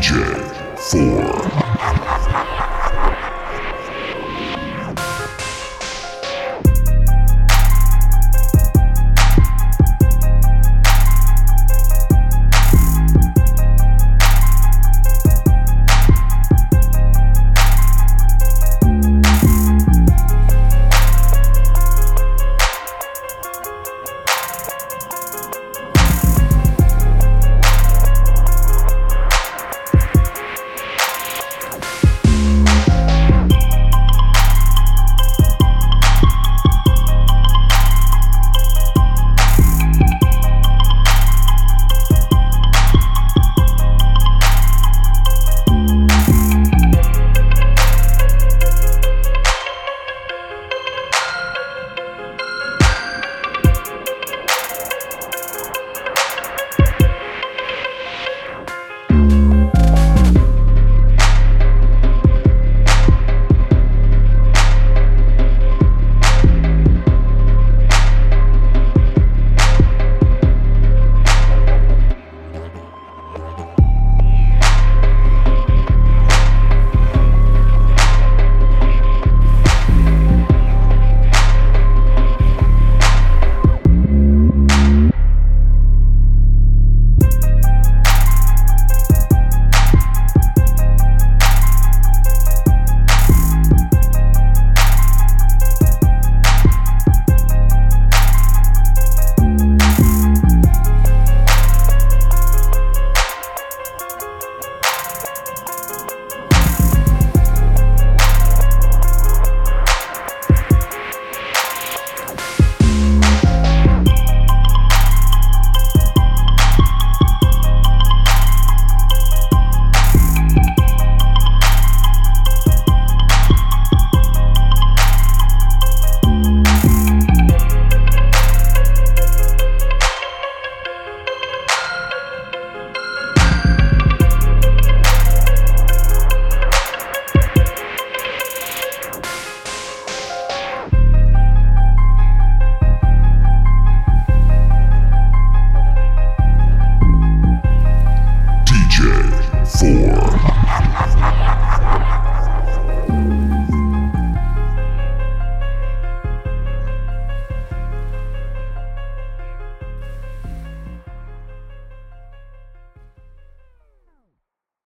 DJ 4